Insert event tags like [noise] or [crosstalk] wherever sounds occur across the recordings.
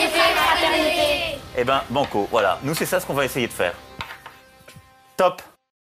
égalité, fraternité. Eh ben, banco, voilà. Nous, c'est ça ce qu'on va essayer de faire. Top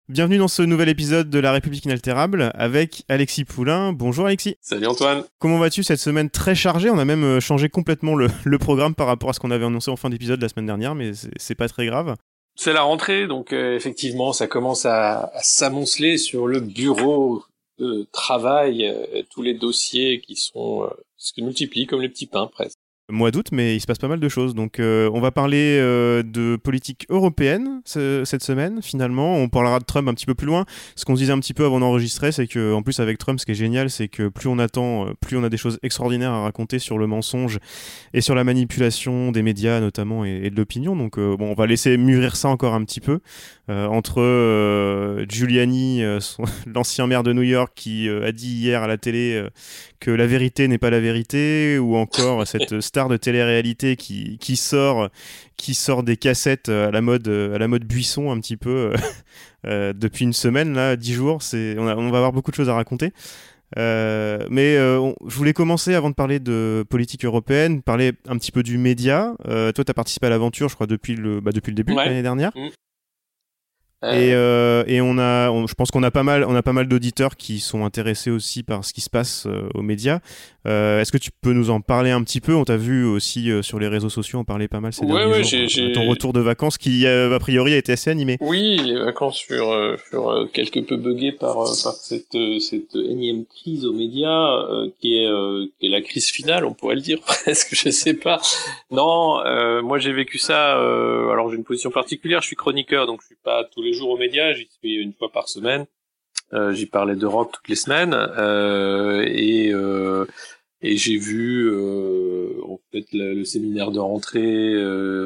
Bienvenue dans ce nouvel épisode de La République inaltérable avec Alexis Poulain. Bonjour Alexis. Salut Antoine. Comment vas-tu cette semaine très chargée? On a même euh, changé complètement le, le programme par rapport à ce qu'on avait annoncé en fin d'épisode la semaine dernière, mais c'est- c'est pas très grave. C'est la rentrée, donc euh, effectivement, ça commence à, à s'amonceler sur le bureau de travail, euh, tous les dossiers qui sont euh, se multiplient comme les petits pains presque. Mois d'août, mais il se passe pas mal de choses. Donc, euh, on va parler euh, de politique européenne ce- cette semaine. Finalement, on parlera de Trump un petit peu plus loin. Ce qu'on disait un petit peu avant d'enregistrer, c'est que, en plus, avec Trump, ce qui est génial, c'est que plus on attend, euh, plus on a des choses extraordinaires à raconter sur le mensonge et sur la manipulation des médias, notamment, et, de l'opinion. Donc, bon, on va laisser mûrir ça encore un petit peu entre Giuliani, [laughs] l'ancien maire de New York, qui a dit hier à la télé que la vérité n'est pas la vérité, ou encore cette star de télé-réalité qui, qui sort qui sort des cassettes euh, à la mode euh, à la mode buisson un petit peu euh, [laughs] depuis une semaine là, dix jours. On, a- on va avoir beaucoup de choses à raconter. Euh, mais euh, on- je voulais commencer avant de parler de politique européenne, parler un petit peu du média. Euh, toi, tu as participé à l'aventure, je crois, depuis le, bah, depuis le début Ouais. l'année dernière. Euh, Et, euh, et on a, on- je pense qu'on a pas mal, on a pas mal d'auditeurs qui sont intéressés aussi par ce qui se passe euh, aux médias. Euh, Est-ce que tu peux nous en parler un petit peu? On t'a vu aussi euh, sur les réseaux sociaux en parler pas mal ces Ouais, derniers ouais, jours. euh, Ton retour de vacances qui euh, a priori a été assez animé. Oui, les vacances furent, furent quelque peu buggées par, par cette, cette énième crise aux médias, euh, qui, est, euh, qui est la crise finale, on pourrait le dire [laughs] presque, je sais pas. Non, euh, moi j'ai vécu ça, euh, alors j'ai une position particulière, je suis chroniqueur, donc je suis pas tous les jours aux médias, j'y suis une fois par semaine. Euh, j'y parlais d'Europe toutes les semaines, euh, et... Euh, et j'ai vu en fait le, séminaire de rentrée,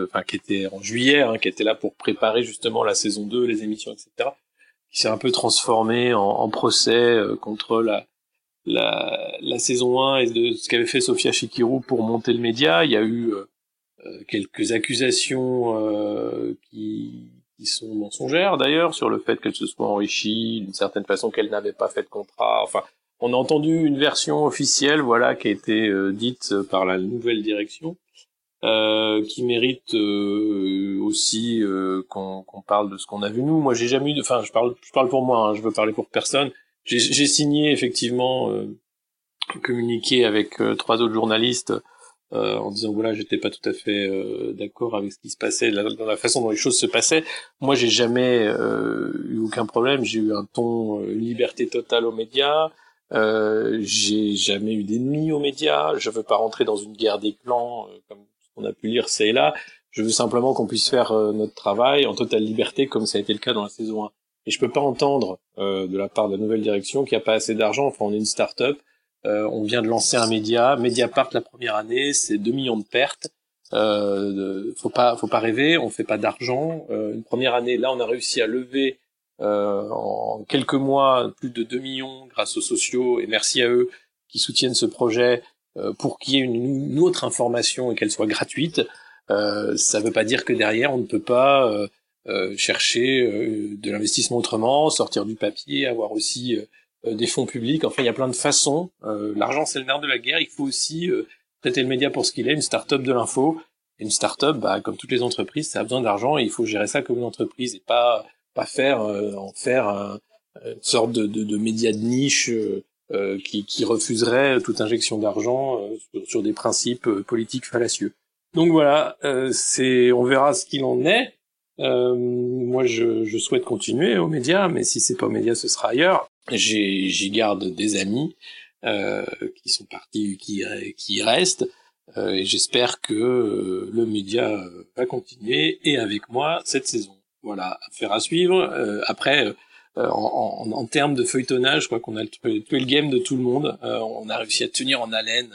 enfin qui était en juillet, hein, qui était là pour préparer justement la saison 2, les émissions, etc. Qui s'est un peu transformé en, procès contre la, la saison 1 et de ce qu'avait fait Sofia Chikirou pour monter le média. Il y a eu quelques accusations qui qui sont mensongères d'ailleurs sur le fait qu'elle se soit enrichie d'une certaine façon qu'elle n'avait pas fait de contrat. Enfin, on a entendu une version officielle, voilà, qui a été euh, dite par la nouvelle direction, euh, qui mérite euh, aussi euh, qu'on qu'on parle de ce qu'on a vu nous. Moi, j'ai jamais eu, enfin, je parle, je parle pour moi, hein, je veux parler pour personne. J'ai signé effectivement euh, un communiqué avec trois autres journalistes euh, en disant voilà, j'étais pas tout à fait euh, d'accord avec ce qui se passait, dans la façon dont les choses se passaient. Moi, j'ai jamais euh, eu aucun problème. J'ai eu un ton, euh, une liberté totale aux médias. Euh, j'ai jamais eu d'ennemis aux médias. Je veux pas rentrer dans une guerre des clans euh, comme on a pu lire c'est là. Je veux simplement qu'on puisse faire notre travail en totale liberté comme ça a été le cas dans la saison 1. Et je peux pas entendre de la part de la nouvelle direction qu'il n'y a pas assez d'argent. Enfin, on est une start-up. Euh, on vient de lancer un média. Mediapart la première année, c'est 2 millions de pertes. Euh, faut pas, faut pas rêver. On fait pas d'argent. Euh, une première année, là, on a réussi à lever euh, en quelques mois plus de 2 millions grâce aux sociaux et merci à eux qui soutiennent ce projet euh, pour qu'il y ait une, autre information et qu'elle soit gratuite. Euh, ça ne veut pas dire que derrière on ne peut pas euh, chercher de l'investissement autrement, sortir du papier, avoir aussi des fonds publics. Enfin, il y a plein de façons. Euh, L'argent c'est le nerf de la guerre. Il faut aussi euh, traiter le média pour ce qu'il est, une start-up de l'info. Une start-up, bah, comme toutes les entreprises, ça a besoin d'argent et il faut gérer ça comme une entreprise et pas pas faire euh, en faire un- une sorte de, de, de média de niche euh, euh, qui, qui refuserait toute injection d'argent euh, sur, sur des principes euh, politiques fallacieux. Donc voilà, euh, c'est on verra ce qu'il en est. Euh, moi, je, je souhaite continuer aux médias, mais si c'est pas aux médias, ce sera ailleurs. J'y garde des amis euh, qui sont partis, qui, qui restent, euh, et j'espère que euh, le média euh, va continuer et avec moi cette saison. Voilà, affaire à suivre. Euh, après, en, en, en termes de feuilletonnage, je crois qu'on a tué, tué le game de tout le monde. On a réussi à tenir en haleine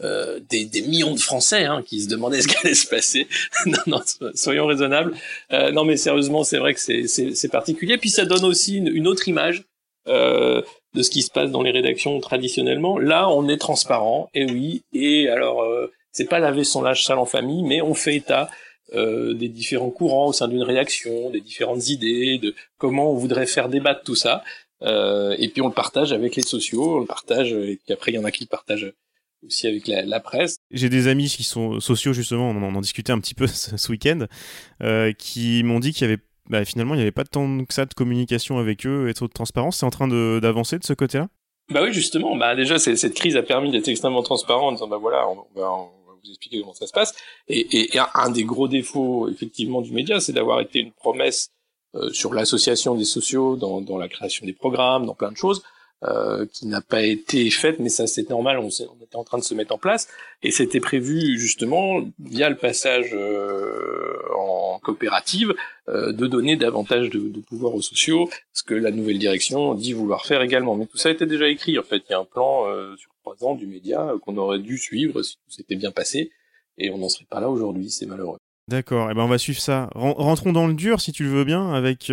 euh, des, des, millions de Français hein, qui se demandaient ce qu'allait se passer. [laughs] non, non, soyons raisonnables. Euh, non, mais sérieusement, c'est vrai que c'est particulier. Puis ça donne aussi une autre image euh, de ce qui se passe dans les rédactions traditionnellement. Là, on est transparent, et oui. Et alors, euh, c'est pas laver son linge sale en famille, mais on fait état euh, des différents courants au sein d'une rédaction, des différentes idées, de comment on voudrait faire débattre tout ça. Euh, et puis on le partage avec les sociaux, on le partage, et puis après il y en a qui le partagent aussi avec la, presse. J'ai des amis qui sont sociaux justement, on en, discutait un petit peu [laughs] ce, week-end, euh, qui m'ont dit qu'il y avait bah, finalement il n'y avait pas tant que ça de communication avec eux et trop de transparence. C'est en train d'avancer de, ce côté-là? Bah oui justement, bah déjà cette crise a permis d'être extrêmement transparent en disant bah voilà on, va, vous expliquer comment ça se passe. Et, et, un des gros défauts effectivement du média, c'est d'avoir été une promesse euh, sur l'association des sociaux, dans, dans, la création des programmes, dans plein de choses. Euh, qui n'a pas été faite, mais ça c'est normal, on, on, était en train de se mettre en place, et c'était prévu justement via le passage euh, en coopérative euh, de donner davantage de, de, pouvoir aux sociaux, ce que la nouvelle direction dit vouloir faire également. Mais tout ça était déjà écrit, en fait, il y a un plan euh, sur trois ans du média qu'on aurait dû suivre si tout s'était bien passé, et on n'en serait pas là aujourd'hui, c'est malheureux. D'accord, et eh ben on va suivre ça. Rentrons dans le dur si tu le veux bien avec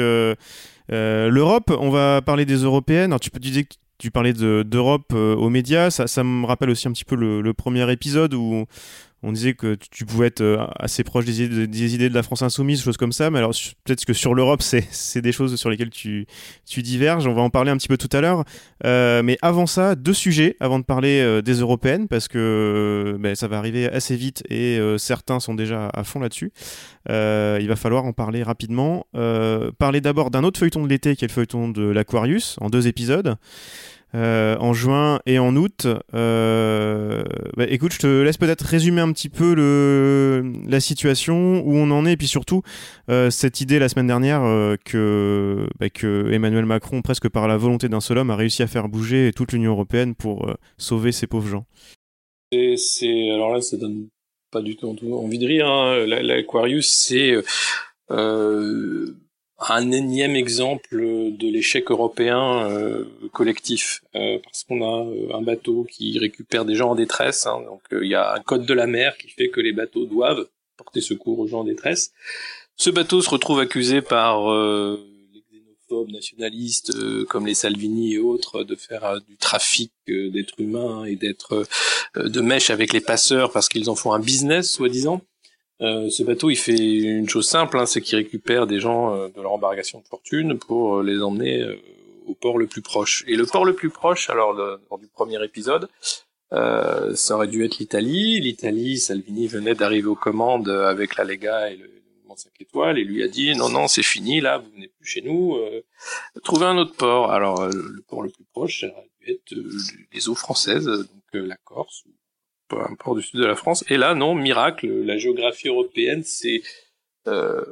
euh, l'Europe. On va parler des européennes. Alors tu peux dire que tu parlais d'Europe euh, aux médias, ça, ça, me rappelle aussi un petit peu le premier épisode où on disait que tu pouvais être euh, assez proche des idées, des idées de la France insoumise, choses comme ça, mais alors peut-être que sur l'Europe, c'est des choses sur lesquelles tu, tu diverges, on va en parler un petit peu tout à l'heure. Euh, mais avant ça, deux sujets, avant de parler euh, des européennes, parce que ben, ça va arriver assez vite et certains sont déjà à fond là-dessus. il va falloir en parler rapidement. parler d'abord d'un autre feuilleton de l'été qui est le feuilleton de l'Aquarius, en deux épisodes. Euh, en juin et en août. Euh, bah, écoute, je te laisse peut-être résumer un petit peu la situation, où on en est, et puis surtout euh, cette idée la semaine dernière que, bah, que Emmanuel Macron, presque par la volonté d'un seul homme, a réussi à faire bouger toute l'Union européenne pour sauver ces pauvres gens. C'est alors là, ça donne pas du tout envie de rire. Hein. L'Aquarius, c'est un énième exemple de l'échec européen euh, collectif, euh, parce qu'on a euh, un bateau qui récupère des gens en détresse, hein, donc il y a un code de la mer qui fait que les bateaux doivent porter secours aux gens en détresse. Ce bateau se retrouve accusé par les xénophobes nationalistes comme les Salvini et autres de faire du trafic d'êtres humains et d'être de mèche avec les passeurs parce qu'ils en font un business soi-disant. Euh, ce bateau, il fait une chose simple, hein, c'est qu'il récupère des gens euh, de leur embarcation de fortune pour euh, les emmener au port le plus proche. Et le port le plus proche, alors lors du premier épisode, ça aurait dû être l'Italie. L'Italie, Salvini venait d'arriver aux commandes avec la Lega et le mouvement 5 étoiles et lui a dit non non c'est fini là, vous venez plus chez nous, trouvez un autre port. Alors le port le plus proche, ça aurait dû être les eaux françaises, donc la Corse un port du sud de la France. Et là, non, miracle, la géographie européenne s'est euh,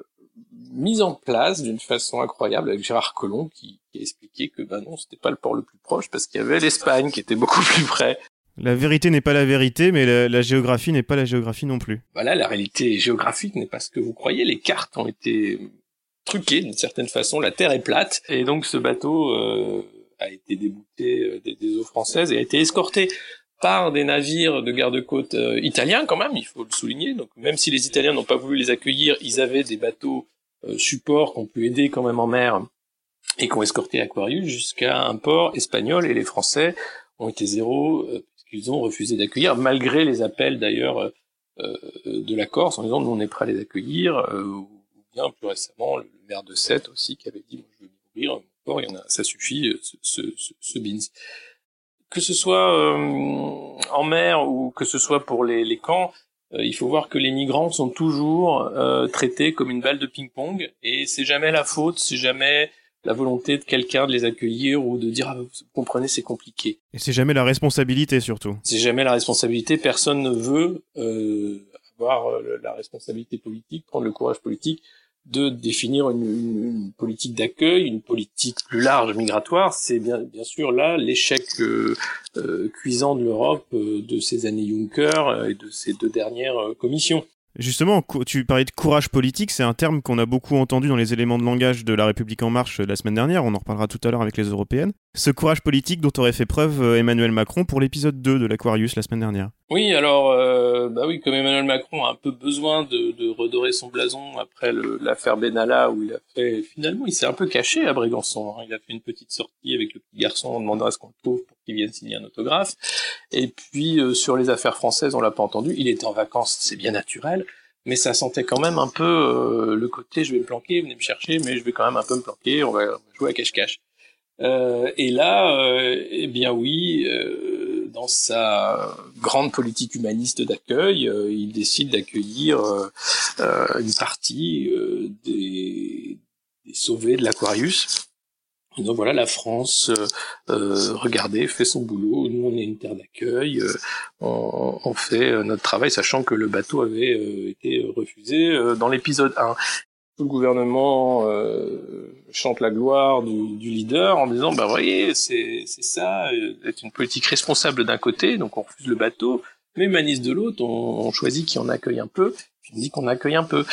mise en place d'une façon incroyable avec Gérard Collomb qui, qui a expliqué que bah non, c'était pas le port le plus proche parce qu'il y avait l'Espagne qui était beaucoup [laughs] plus près. La vérité n'est pas la vérité, mais la, géographie n'est pas la géographie non plus. Voilà, la réalité géographique n'est pas ce que vous croyez. Les cartes ont été truquées d'une certaine façon. La Terre est plate, et donc ce bateau euh, a été débouté euh, des, des, eaux françaises et a été escorté par des navires de garde-côte euh, italiens quand même, il faut le souligner. Donc même si les Italiens n'ont pas voulu les accueillir, ils avaient des bateaux euh, supports qui ont pu aider quand même en mer et qui ont escorté Aquarius jusqu'à un port espagnol et les Français ont été zéro euh, puisqu'ils ont refusé d'accueillir malgré les appels d'ailleurs de la Corse en disant nous on est prêt à les accueillir ou bien plus récemment le maire de Sète aussi qui avait dit moi, je veux ouvrir mon port, il y en a, ça suffit ce, ce, ce, ce que ce soit euh, en mer ou que ce soit pour les, les camps, euh, il faut voir que les migrants sont toujours euh, traités comme une balle de ping-pong et c'est jamais la faute, c'est jamais la volonté de quelqu'un de les accueillir ou de dire ah, vous comprenez c'est compliqué. Et c'est jamais la responsabilité surtout. C'est jamais la responsabilité. Personne ne veut avoir la responsabilité politique, prendre le courage politique de définir une, politique d'accueil, une politique plus large migratoire, c'est bien, bien sûr là l'échec euh, euh, cuisant de l'Europe euh, de ces années Juncker et de ces deux dernières commissions. Justement, tu parlais de courage politique, c'est un terme qu'on a beaucoup entendu dans les éléments de langage de La République en marche la semaine dernière, on en reparlera tout à l'heure avec les européennes. Ce courage politique dont aurait fait preuve Emmanuel Macron pour l'épisode 2 de l'Aquarius la semaine dernière. Oui, alors, euh, bah oui, comme Emmanuel Macron a un peu besoin de, redorer son blason après l'affaire Benalla, où il a fait, finalement, il s'est un peu caché à Brégançon. Hein. Il a fait une petite sortie avec le petit garçon en demandant à ce qu'on le trouve pour qu'il vienne signer un autographe. Et puis, euh, sur les affaires françaises, on l'a pas entendu. Il était en vacances, c'est bien naturel. Mais ça sentait quand même un peu euh, le côté, je vais me planquer, venez me chercher, mais je vais quand même un peu me planquer, on va jouer à cache-cache. Euh, et là, euh, eh bien oui, dans sa grande politique humaniste d'accueil, il décide d'accueillir une partie des, sauvés de l'Aquarius. Donc voilà, la France, regardez, fait son boulot. Nous, on est une terre d'accueil. On, fait notre travail, sachant que le bateau avait été refusé dans l'épisode 1 tout le gouvernement euh, chante la gloire du, du, leader en disant bah voyez c'est c'est ça être une politique responsable d'un côté donc on refuse le bateau mais humaniste de l'autre on, on, choisit qui en accueille un peu puis on dit qu'on accueille un peu.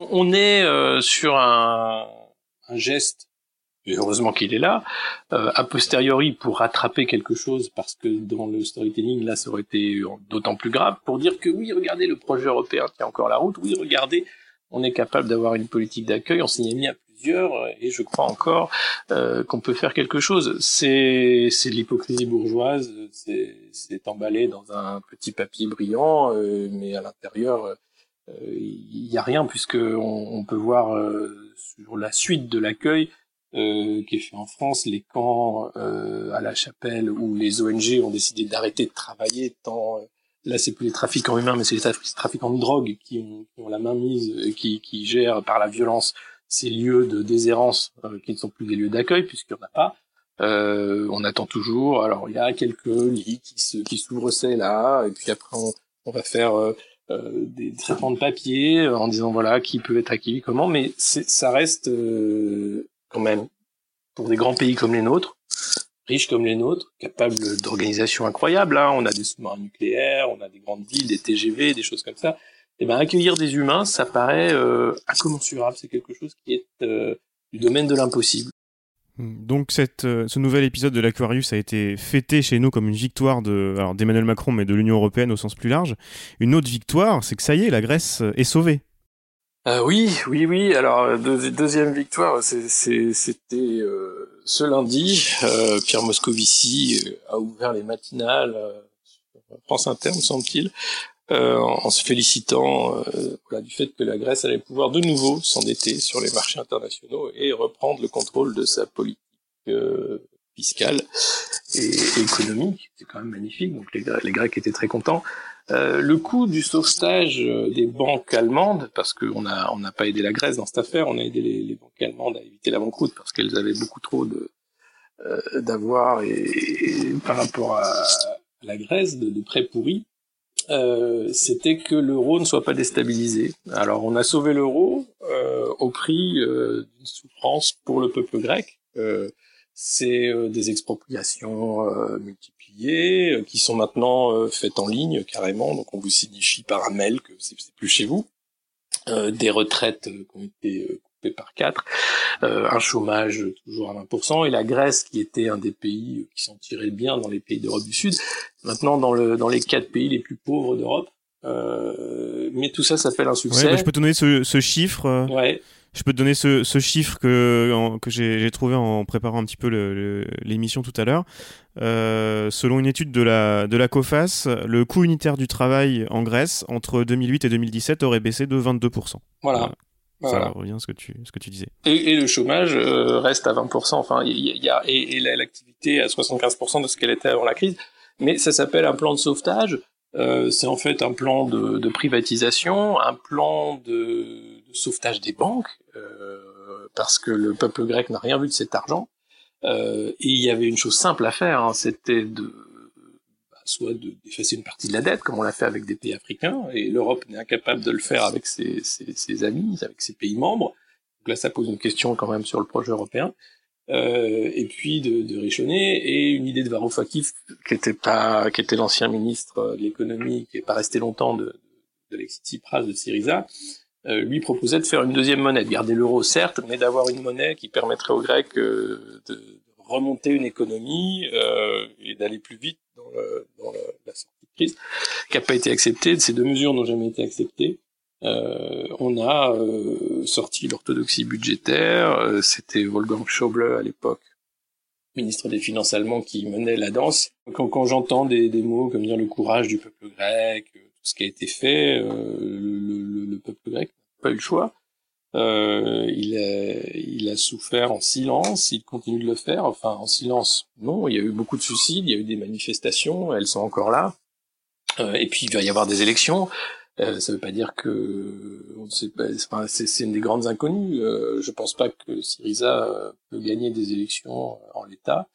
On est euh, sur un, un, geste et heureusement qu'il est là euh, a posteriori pour rattraper quelque chose parce que dans le storytelling là ça aurait été d'autant plus grave pour dire que oui regardez le projet européen tient encore la route oui regardez on est capable d'avoir une politique d'accueil, on s'y est mis à plusieurs, euh, et je crois encore euh, qu'on peut faire quelque chose. C'est c'est de l'hypocrisie bourgeoise, c'est emballé dans un petit papier brillant, euh, mais à l'intérieur, il n'y a rien, puisque on, peut voir sur la suite de l'accueil qui est fait en France, les camps à la chapelle où les ONG ont décidé d'arrêter de travailler tant là c'est plus les trafiquants humains, mais c'est les trafiquants de drogue qui ont, la main mise, qui, qui gèrent par la violence ces lieux de déshérence euh, qui ne sont plus des lieux d'accueil puisqu'il n'y en a pas. Euh, on attend toujours. Alors il y a quelques lits qui se, qui s'ouvrent c'est là, et puis après on, va faire euh, euh des traitements de papier en disant voilà qui peut être accueilli comment, mais ça reste quand même pour des grands pays comme les nôtres riches comme les nôtres, capables d'organisation incroyable. Hein. On a des sous-marins nucléaires, on a des grandes villes, des TGV, des choses comme ça. Et eh ben accueillir des humains, ça paraît euh, incommensurable. C'est quelque chose qui est euh, du domaine de l'impossible. Donc cette, euh, ce nouvel épisode de l'Aquarius a été fêté chez nous comme une victoire de, alors d'Emmanuel Macron, mais de l'Union européenne au sens plus large. Une autre victoire, c'est que ça y est, la Grèce est sauvée. Euh, oui, oui, oui. Alors euh, deuxième victoire, c'était euh, ce lundi. Pierre Moscovici a ouvert les matinales France Inter, me semble-t-il, en, se félicitant du fait que la Grèce allait pouvoir de nouveau s'endetter sur les marchés internationaux et reprendre le contrôle de sa politique fiscale et, économique. C'est quand même magnifique. Donc les Grecs étaient très contents. Euh, le coût du sauvetage euh, des banques allemandes, parce qu'on n'a on pas aidé la Grèce dans cette affaire, on a aidé les, banques allemandes à éviter la banqueroute parce qu'elles avaient beaucoup trop euh, d'avoir et, par rapport à, la Grèce de, prêts pourris, c'était que l'euro ne soit pas déstabilisé. Alors on a sauvé l'euro au prix d'une souffrance pour le peuple grec. c'est des expropriations multiples euh, qui sont maintenant euh, faites en ligne carrément. Donc on vous signifie par un mail que c'est plus chez vous. Euh, des retraites qui ont été coupées par quatre, un chômage toujours à 20%, et la Grèce qui était un des pays qui s'en tirait bien dans les pays d'Europe du Sud, maintenant dans, le, dans les quatre pays les plus pauvres d'Europe. mais tout ça s'appelle un succès. Ouais, je peux te donner ce, ce chiffre. Ouais. Je peux te donner ce, ce chiffre que, que j'ai trouvé en préparant un petit peu l'émission tout à l'heure. Euh, selon une étude de la, de la COFAS, le coût unitaire du travail en Grèce entre 2008 et 2017 aurait baissé de 22%. Voilà. Ça revient à ce que tu, ce que tu disais. Et, et le chômage euh, reste à 20%, enfin, il y, a, et, et l'activité à 75% de ce qu'elle était avant la crise. Mais ça s'appelle un plan de sauvetage. Euh, c'est en fait un plan de, de privatisation, un plan de sauvetage des banques, euh, parce que le peuple grec n'a rien vu de cet argent. Euh, et il y avait une chose simple à faire, hein, c'était de bah, soit d'effacer une partie de la dette, comme on l'a fait avec des pays africains, et l'Europe n'est incapable de le faire avec ses, amis, avec ses pays membres. Donc là, ça pose une question quand même sur le projet européen. Euh, et puis de, de et une idée de Varoufakis qui était pas qui était l'ancien ministre de l'économie qui est pas resté longtemps de, de Alexis Tsipras de Syriza euh, lui proposait de faire une deuxième monnaie, de garder l'euro certes, mais d'avoir une monnaie qui permettrait aux Grecs euh, de remonter une économie euh, et d'aller plus vite dans, le, dans le, la sortie de crise, qui n'a pas été acceptée. Ces deux mesures n'ont jamais été acceptées. Euh, on a euh, sorti l'orthodoxie budgétaire. Euh, c'était Wolfgang Schäuble à l'époque, ministre des Finances allemand, qui menait la danse. Quand, quand j'entends des, des, mots comme dire le courage du peuple grec, tout ce qui a été fait, le, le, le, peuple grec n'a pas eu le choix. Euh, il, a, il a souffert en silence, il continue de le faire, enfin en silence, non, il y a eu beaucoup de suicides, il y a eu des manifestations, elles sont encore là, euh, et puis il va y avoir des élections, euh, ça veut pas dire que c'est une des grandes inconnues. Euh, je pense pas que Syriza peut gagner des élections en l'état.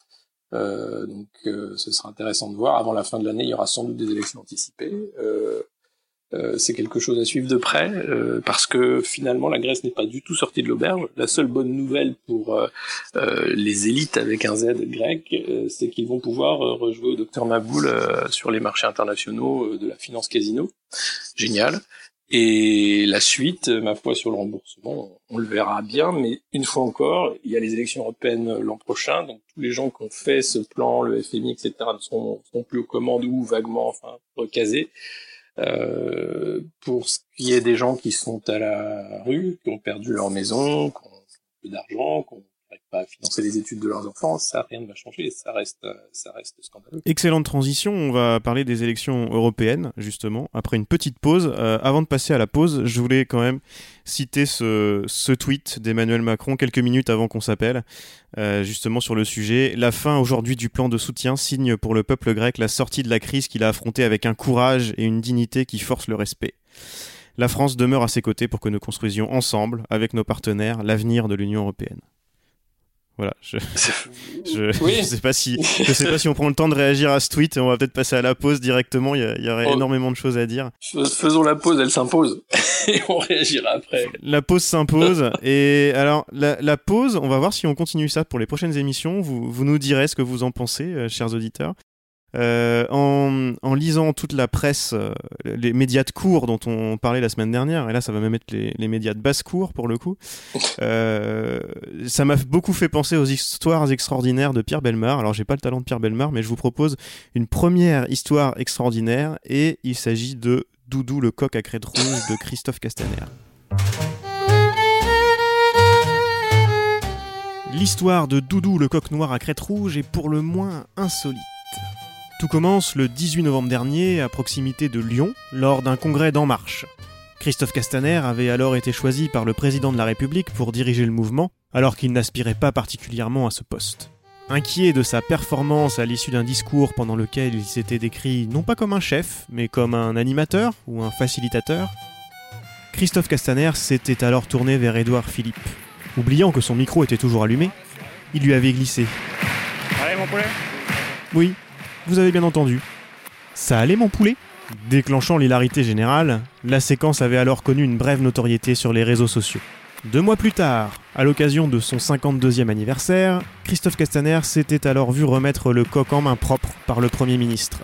Euh, donc ce sera intéressant de voir. Avant la fin de l'année, il y aura sans doute des élections anticipées. Euh, c'est quelque chose à suivre de près euh, parce que finalement la Grèce n'est pas du tout sortie de l'auberge. La seule bonne nouvelle pour euh, les élites avec un Z grec, c'est qu'ils vont pouvoir rejouer au docteur Maboul sur les marchés internationaux de la finance casino. Génial. Et la suite, ma foi, sur le remboursement, on le verra bien, mais une fois encore, il y a les élections européennes l'an prochain, donc tous les gens qui ont fait ce plan, le FMI, etc., ne sont plus aux commandes ou vaguement, enfin, recasés. Euh, pour ce qui est des gens qui sont à la rue, qui ont perdu leur maison, qui ont plus d'argent, qui n'arrivent financer les études de leurs enfants, ça rien ne va changer, ça reste, ça reste scandaleux. Excellente transition, on va parler des élections européennes justement après une petite pause. Euh, avant de passer à la pause, je voulais quand même citer ce, ce tweet d'Emmanuel Macron quelques minutes avant qu'on s'appelle. Euh, justement sur le sujet. La fin aujourd'hui du plan de soutien signe pour le peuple grec la sortie de la crise qu'il a affrontée avec un courage et une dignité qui forcent le respect. La France demeure à ses côtés pour que nous construisions ensemble, avec nos partenaires, l'avenir de l'Union européenne. Voilà, je, [laughs] je, sais pas si [laughs] je sais pas si on prend le temps de réagir à ce tweet. On va peut-être passer à la pause directement. Il y, aurait oh. énormément de choses à dire. Faisons la pause, elle s'impose [laughs] et on réagira après. La pause s'impose et alors la, la, pause, on va voir si on continue ça pour les prochaines émissions. Vous, vous nous direz ce que vous en pensez, euh, chers auditeurs. Euh, en, en, lisant toute la presse, euh, les médias de cours dont on parlait la semaine dernière, et là ça va même être les, les médias de basse cour pour le coup, [laughs] euh, ça m'a beaucoup fait penser aux histoires extraordinaires de Pierre Belmar. Alors j'ai pas le talent de Pierre Belmar, mais je vous propose une première histoire extraordinaire, et il s'agit de Doudou le coq à crête rouge de Christophe Castaner. L'histoire de Doudou le coq noir à crête rouge est pour le moins insolite. Tout commence le 18 novembre dernier à proximité de Lyon lors d'un congrès d'En Marche. Christophe Castaner avait alors été choisi par le président de la République pour diriger le mouvement, alors qu'il n'aspirait pas particulièrement à ce poste. Inquiet de sa performance à l'issue d'un discours pendant lequel il s'était décrit non pas comme un chef, mais comme un animateur ou un facilitateur, Christophe Castaner s'était alors tourné vers Édouard Philippe. Oubliant que son micro était toujours allumé, il lui avait glissé. Allez mon poulet? Oui, vous avez bien entendu. Ça allait mon poulet? Déclenchant l'hilarité générale, la séquence avait alors connu une brève notoriété sur les réseaux sociaux. Deux mois plus tard, à l'occasion de son 52e anniversaire, Christophe Castaner s'était alors vu remettre le coq en main propre par le Premier ministre.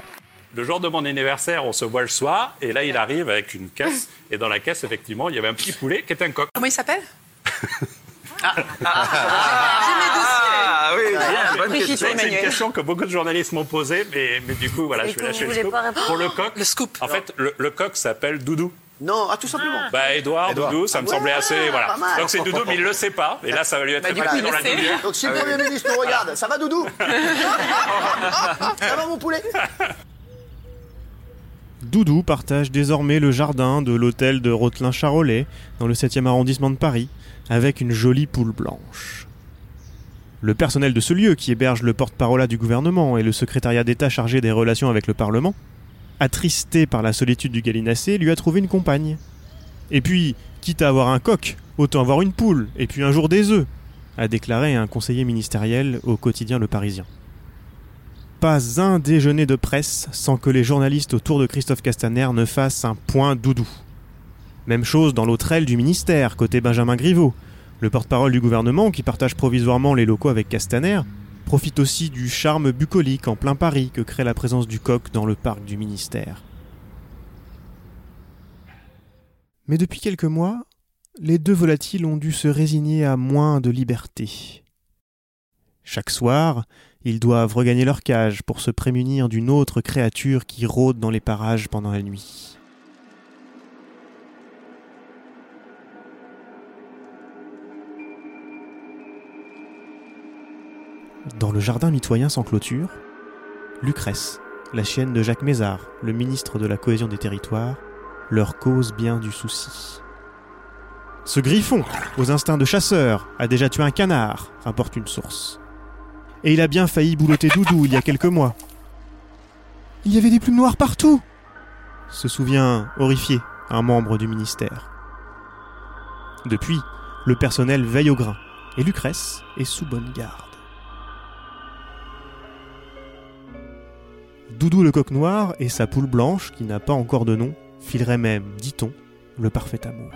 Le jour de mon anniversaire, on se voit le soir, et là il arrive avec une caisse, et dans la caisse, effectivement, il y avait un petit poulet qui est un coq. Comment il s'appelle? [laughs] ah, ah, oui, bien, C'est une question que beaucoup de journalistes m'ont posée, mais, mais du coup, voilà, je vais lâcher le scoop. Pour le coq, le scoop. En fait, le, le coq s'appelle Doudou. Non, ah, tout simplement. Bah, Edouard, Doudou, ça me semblait assez. Voilà. Donc c'est Doudou, mais il le sait pas. Et là, ça va lui être bah, très dans la lumière. Donc si le Premier ministre nous regarde, ça va, Doudou? Ça va, mon poulet? Doudou partage désormais le jardin de l'hôtel de Rotelin-Charolais, dans le 7e arrondissement de Paris, avec une jolie poule blanche. Le personnel de ce lieu, qui héberge le porte-parole du gouvernement et le secrétariat d'État chargé des relations avec le Parlement, attristé par la solitude du gallinacé, lui a trouvé une compagne. Et puis, quitte à avoir un coq, autant avoir une poule, et puis un jour des œufs, a déclaré un conseiller ministériel au quotidien Le Parisien. Pas un déjeuner de presse sans que les journalistes autour de Christophe Castaner ne fassent un point doudou. Même chose dans l'autre aile du ministère, côté Benjamin Griveaux. Le porte-parole du gouvernement, qui partage provisoirement les locaux avec Castaner, profite aussi du charme bucolique en plein Paris que crée la présence du coq dans le parc du ministère. Mais depuis quelques mois, les deux volatiles ont dû se résigner à moins de liberté. Chaque soir, ils doivent regagner leur cage pour se prémunir d'une autre créature qui rôde dans les parages pendant la nuit. Dans le jardin mitoyen sans clôture, Lucrèce, la chienne de Jacques Mézard, le ministre de la cohésion des territoires, leur cause bien du souci. Ce griffon, aux instincts de chasseur, a déjà tué un canard, rapporte une source. Et il a bien failli boulotter Doudou il y a quelques mois. Il y avait des plumes noires partout se souvient, horrifié, un membre du ministère. Depuis, le personnel veille au grain, et Lucrèce est sous bonne garde. Doudou le coq noir et sa poule blanche, qui n'a pas encore de nom, fileraient même, dit-on, le parfait amour.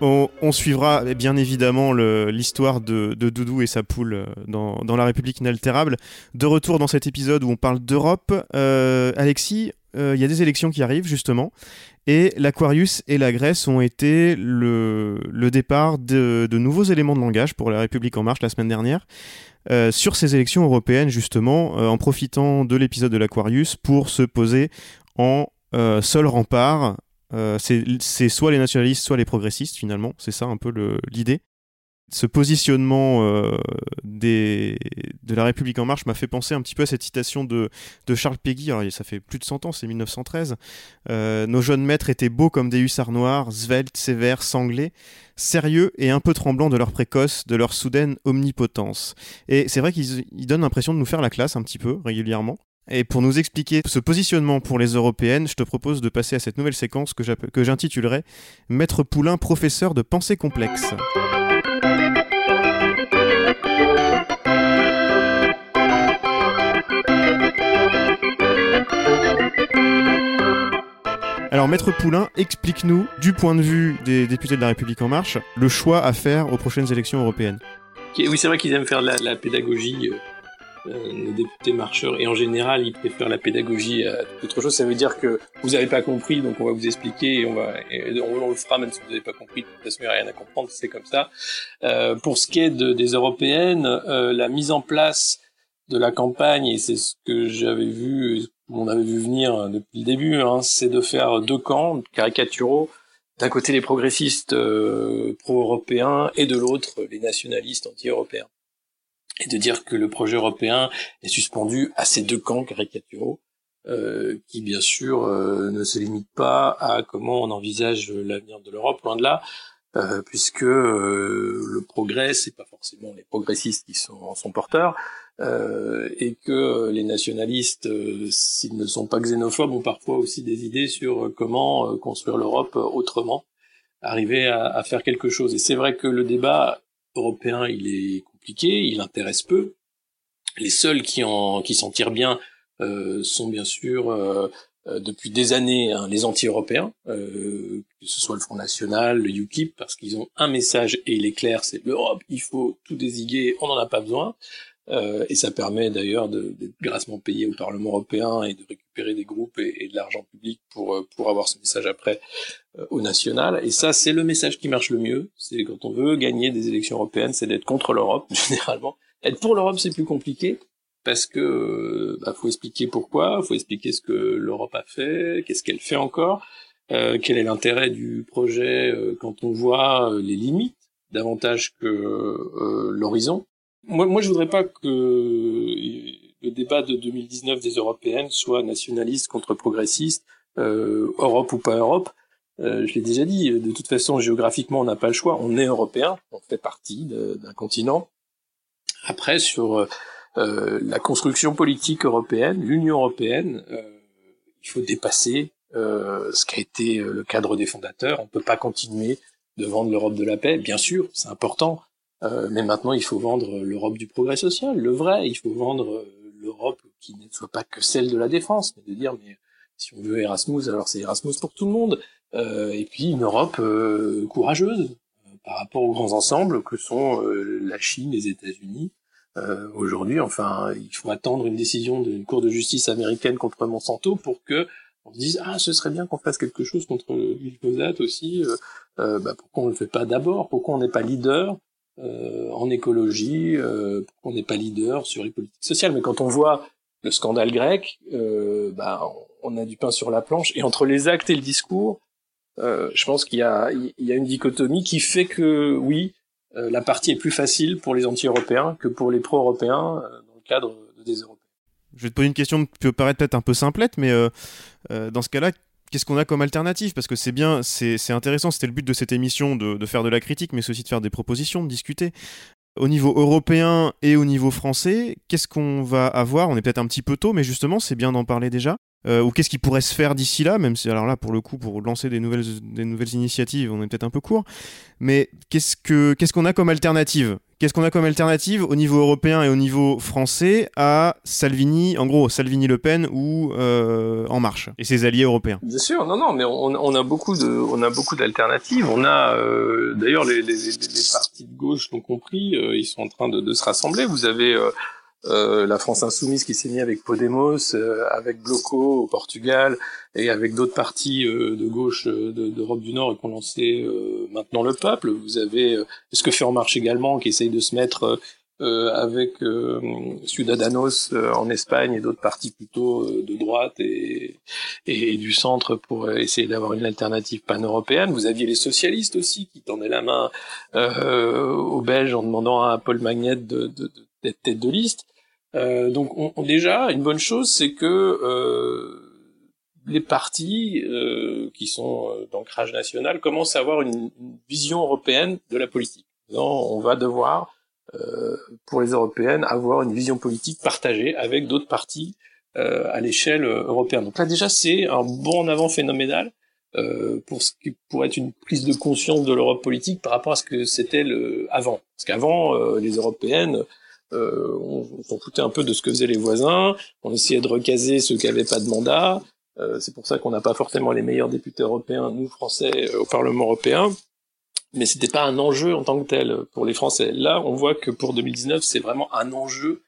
On, suivra bien évidemment l'histoire de, Doudou et sa poule euh, dans, La République inaltérable. De retour dans cet épisode où on parle d'Europe, euh, Alexis, il y a des élections qui arrivent justement, et l'Aquarius et la Grèce ont été le, départ de, nouveaux éléments de langage pour La République en marche la semaine dernière. euh, sur ces élections européennes justement, euh, en profitant de l'épisode de l'Aquarius pour se poser en euh, seul rempart euh, c'est soit les nationalistes, soit les progressistes finalement. C'est ça un peu l'idée. Ce positionnement euh, de la République en marche m'a fait penser un petit peu à cette citation de, Charles Péguy. Ça fait plus de 100 ans, c'est 1913. Euh, Nos jeunes maîtres étaient beaux comme des hussards noirs, sveltes, sévères, sanglés, sérieux et un peu tremblants de leur précoce, de leur soudaine omnipotence. Et c'est vrai qu'ils ils donnent l'impression de nous faire la classe un petit peu régulièrement. Et pour nous expliquer ce positionnement pour les européennes, je te propose de passer à cette nouvelle séquence que j'intitulerai Maître Poulain, professeur de pensée complexe. Alors, Maître Poulain, explique-nous, du point de vue des députés de la République En Marche, le choix à faire aux prochaines élections européennes. Oui, c'est vrai qu'ils aiment faire la, pédagogie, euh, euh, les députés marcheurs, et en général, ils préfèrent la pédagogie à autre chose. Ça veut dire que vous n'avez pas compris, donc on va vous expliquer, et on va, on le fera même si vous n'avez pas compris. De toute façon, il n'y a rien à comprendre, c'est comme ça. Euh, pour ce qui est de- des européennes, euh, la mise en place de la campagne, et c'est ce que j'avais vu, on avait vu venir depuis le début, hein, c'est de faire deux camps caricaturaux d'un côté les progressistes euh, pro-européens et de l'autre les nationalistes anti-européens. Et de dire que le projet européen est suspendu à ces deux camps caricaturaux, euh, qui bien sûr euh, ne se limitent pas à comment on envisage l'avenir de l'Europe, loin de là, euh, puisque euh, le progrès, c'est pas forcément les progressistes qui sont en sont porteurs, euh, et que les nationalistes, euh, s'ils ne sont pas xénophobes, ont parfois aussi des idées sur euh, comment euh, construire l'Europe autrement, arriver à, à faire quelque chose. Et c'est vrai que le débat européen, il est compliqué, il intéresse peu. Les seuls qui en qui s'en tirent bien sont bien sûr depuis des années hein, les anti-européens, euh, que ce soit le Front National, le UKIP, parce qu'ils ont un message et il est clair, c'est l'Europe, il faut tout désiguer, on n'en a pas besoin. Euh, et ça permet d'ailleurs d'être grassement payé au Parlement européen et de récupérer des groupes et, et de l'argent public pour euh, pour avoir ce message après euh, au national. Et ça, c'est le message qui marche le mieux. C'est quand on veut gagner des élections européennes, c'est d'être contre l'Europe [laughs] généralement. Être pour l'Europe, c'est plus compliqué parce que euh, bah, faut expliquer pourquoi, faut expliquer ce que l'Europe a fait, qu'est-ce qu'elle fait encore, euh, quel est l'intérêt du projet euh, quand on voit les limites davantage que l'horizon. Moi, moi, je voudrais pas que le débat de 2019 des européennes soit nationaliste contre progressiste, Europe ou pas Europe. Je l'ai déjà dit, de toute façon, géographiquement, on n'a pas le choix. On est européen, on fait partie d'un continent. Après, sur euh, la construction politique européenne, l'Union européenne, euh, il faut dépasser euh, ce qui a été euh, le cadre des fondateurs. On ne peut pas continuer de vendre l'Europe de la paix. Bien sûr, c'est important, mais maintenant, il faut vendre l'Europe du progrès social, le vrai. Il faut vendre l'Europe qui ne soit pas que celle de la défense, mais de dire, mais si on veut Erasmus, alors c'est Erasmus pour tout le monde. Et puis une Europe courageuse par rapport aux grands ensembles que sont la Chine, les États-Unis. Euh, Aujourd'hui, enfin, il faut attendre une décision d'une cour de justice américaine contre Monsanto pour que on se dise ah ce serait bien qu'on fasse quelque chose contre le glyphosate aussi. Euh, bah, pourquoi on le fait pas d'abord Pourquoi on n'est pas leader en écologie Pourquoi on n'est pas leader sur les politiques sociales Mais quand on voit le scandale grec, bah, on a du pain sur la planche. Et entre les actes et le discours, je pense qu'il y a, y a une dichotomie qui fait que oui, la partie est plus facile pour les anti-européens que pour les pro-européens dans le cadre des Européens. Je vais te poser une question qui peut paraître peut-être un peu simplette, mais euh, euh, dans ce cas-là, qu'est-ce qu'on a comme alternative? Parce que c'est bien, c'est intéressant, c'était le but de cette émission de, de, faire de la critique, mais c'est aussi de faire des propositions, de discuter. Au niveau européen et au niveau français, qu'est-ce qu'on va avoir? On est peut-être un petit peu tôt, mais justement, c'est bien d'en parler déjà. Euh, ou qu'est-ce qui pourrait se faire d'ici là, même si, alors là, pour le coup, pour lancer des nouvelles, des nouvelles initiatives, on est peut-être un peu court. Mais qu'est-ce qu'on qu'est-ce qu'on a comme alternative? Qu'est-ce qu'on a comme alternative au niveau européen et au niveau français à Salvini, en gros, Salvini-Le Pen ou euh, En Marche et ses alliés européens? Bien sûr, non, non, mais on, on a beaucoup de, on a beaucoup d'alternatives. On a, euh, d'ailleurs, les, les, les, partis de gauche l'ont compris, euh, ils sont en train de, de se rassembler. Vous avez euh, euh, la France insoumise qui s'est mise avec Podemos, euh, avec Bloco au Portugal et avec d'autres partis euh, de gauche d'Europe du Nord qui ont lancé maintenant le peuple. Vous avez ce que fait En Marche également qui essaye de se mettre avec Ciudadanos en Espagne et d'autres partis plutôt de droite et, et, du centre pour essayer d'avoir une alternative pan-européenne? Vous aviez les socialistes aussi qui tendaient la main aux Belges en demandant à Paul Magnette d'être de, de, tête de liste. Euh, donc on, déjà, une bonne chose, c'est que euh, les partis euh, qui sont euh, d'ancrage national commencent à avoir une, une, vision européenne de la politique. on va devoir, euh, pour les européennes, avoir une vision politique partagée avec d'autres partis à l'échelle européenne. Donc là déjà, c'est un bon en avant phénoménal. pour ce qui pourrait être une prise de conscience de l'Europe politique par rapport à ce que c'était le avant. Parce qu'avant, les européennes euh, on, s'en foutait un peu de ce que faisaient les voisins, on essayait de recaser ceux qui n'avaient pas de mandat. Euh, c'est pour ça qu'on n'a pas forcément les meilleurs députés européens, nous Français, euh, au Parlement européen. Mais c'était pas un enjeu en tant que tel pour les Français. Là, on voit que pour 2019, c'est vraiment un enjeu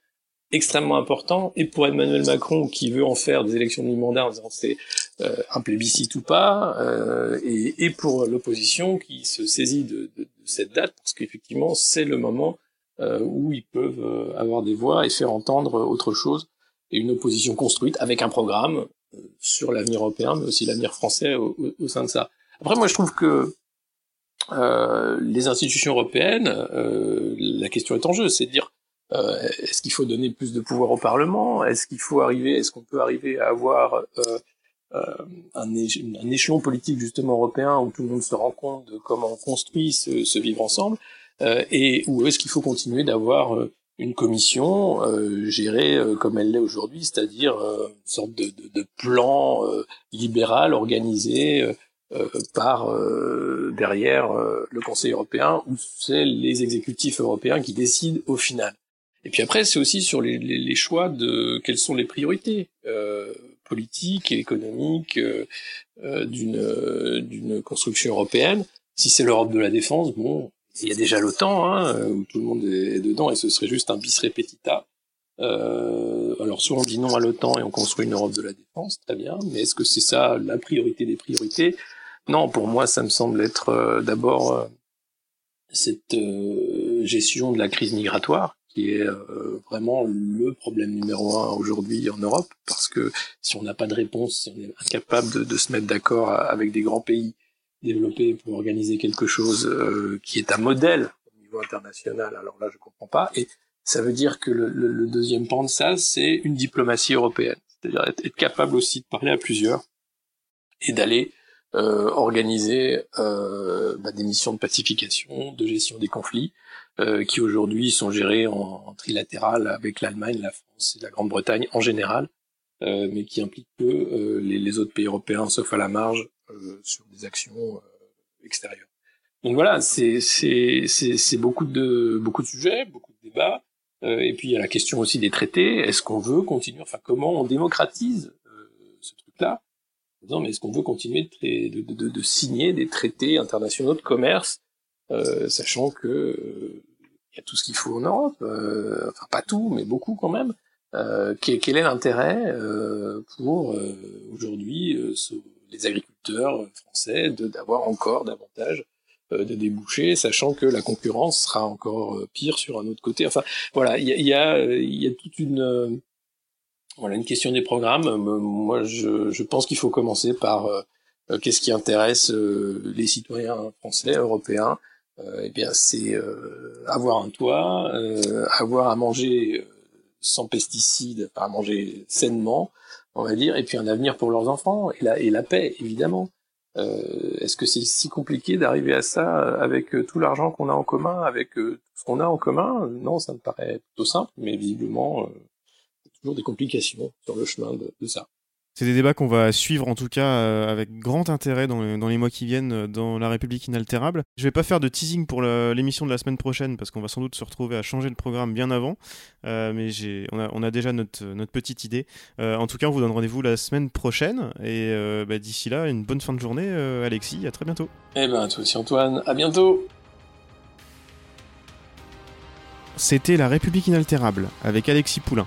extrêmement important et pour Emmanuel Macron qui veut en faire des élections de mi-mandat en disant c'est euh, un plébiscite ou pas euh, et, et, pour l'opposition qui se saisit de, de, de, cette date parce qu'effectivement c'est le moment où ils peuvent euh, avoir des voix et faire entendre autre chose et une opposition construite avec un programme euh, sur l'avenir européen, mais aussi l'avenir français au, au, sein de ça. Après, moi, je trouve que euh, les institutions européennes, euh, la question est en jeu, c'est de dire euh, est-ce qu'il faut donner plus de pouvoir au Parlement? Est-ce qu'il faut arriver Est-ce qu'on peut arriver à avoir un, un, échelon politique justement européen où tout le monde se rend compte de comment on construit ce, ce vivre ensemble? euh, et où est-ce qu'il faut continuer d'avoir euh, une commission euh, gérée comme elle l'est aujourd'hui, c'est-à-dire une sorte de, de, de plan libéral organisé par derrière le Conseil européen, où c'est les exécutifs européens qui décident au final. Et puis après, c'est aussi sur les, les, les, choix de quelles sont les priorités euh, politiques et économiques euh, d'une d'une construction européenne. Si c'est l'Europe de la défense, bon, il y a déjà l'OTAN, hein, où tout le monde est dedans, et ce serait juste un bis repetita. Euh, alors soit on dit non à l'OTAN et on construit une Europe de la défense, très bien, mais est-ce que c'est ça la priorité des priorités? Non, pour moi, ça me semble être euh, d'abord euh, cette euh, gestion de la crise migratoire qui est vraiment le problème numéro un aujourd'hui en Europe, parce que si on n'a pas de réponse, si on est incapable de se mettre d'accord avec des grands pays développer pour organiser quelque chose euh, qui est un modèle au niveau international, alors là je comprends pas. Et ça veut dire que le, le, le deuxième pan de ça, c'est une diplomatie européenne, c'est-à-dire être, capable aussi de parler à plusieurs et d'aller euh, organiser euh, bah, des missions de pacification, de gestion des conflits, euh, qui aujourd'hui sont gérés en, trilatéral avec l'Allemagne, la France et la Grande-Bretagne en général, euh, mais qui impliquent peu euh, les, les, autres pays européens, sauf à la marge, sur des actions euh, extérieures. Donc voilà, c'est beaucoup de beaucoup de sujets, beaucoup de débats. Euh, et puis il y a la question aussi des traités. Est-ce qu'on veut continuer Enfin, comment on démocratise ce truc-là? Disant mais est-ce qu'on veut continuer de, de, de, de, signer des traités internationaux de commerce, euh, sachant que il euh, y a tout ce qu'il faut en Europe, euh, enfin pas tout, mais beaucoup quand même. quel, est l'intérêt pour aujourd'hui les agriculteurs français d'avoir encore davantage de débouchés, sachant que la concurrence sera encore pire sur un autre côté. Enfin, voilà, il y a, y, y a toute une voilà une question des programmes. Moi, je, je pense qu'il faut commencer par qu'est-ce qui intéresse les citoyens français, européens. eh bien, c'est avoir un toit, avoir à manger sans pesticides, à manger sainement, on va dire, et puis un avenir pour leurs enfants et la, et la paix, évidemment. Euh, Est-ce que c'est si compliqué d'arriver à ça avec euh, tout l'argent qu'on a en commun, avec euh, tout ce qu'on a en commun? Non, ça me paraît plutôt simple, mais visiblement, euh, toujours des complications sur le chemin de, de ça. C'est des débats qu'on va suivre en tout cas euh, avec grand intérêt dans, dans, les mois qui viennent euh, dans La République inaltérable. Je vais pas faire de teasing pour l'émission de la semaine prochaine parce qu'on va sans doute se retrouver à changer le programme bien avant, euh, mais on a, on a, déjà notre, notre petite idée. Euh, en tout cas, on vous donne rendez-vous la semaine prochaine et bah, d'ici là, une bonne fin de journée, Alexis. À très bientôt. Eh ben, toi aussi Antoine, à bientôt. C'était La République inaltérable avec Alexis Poulain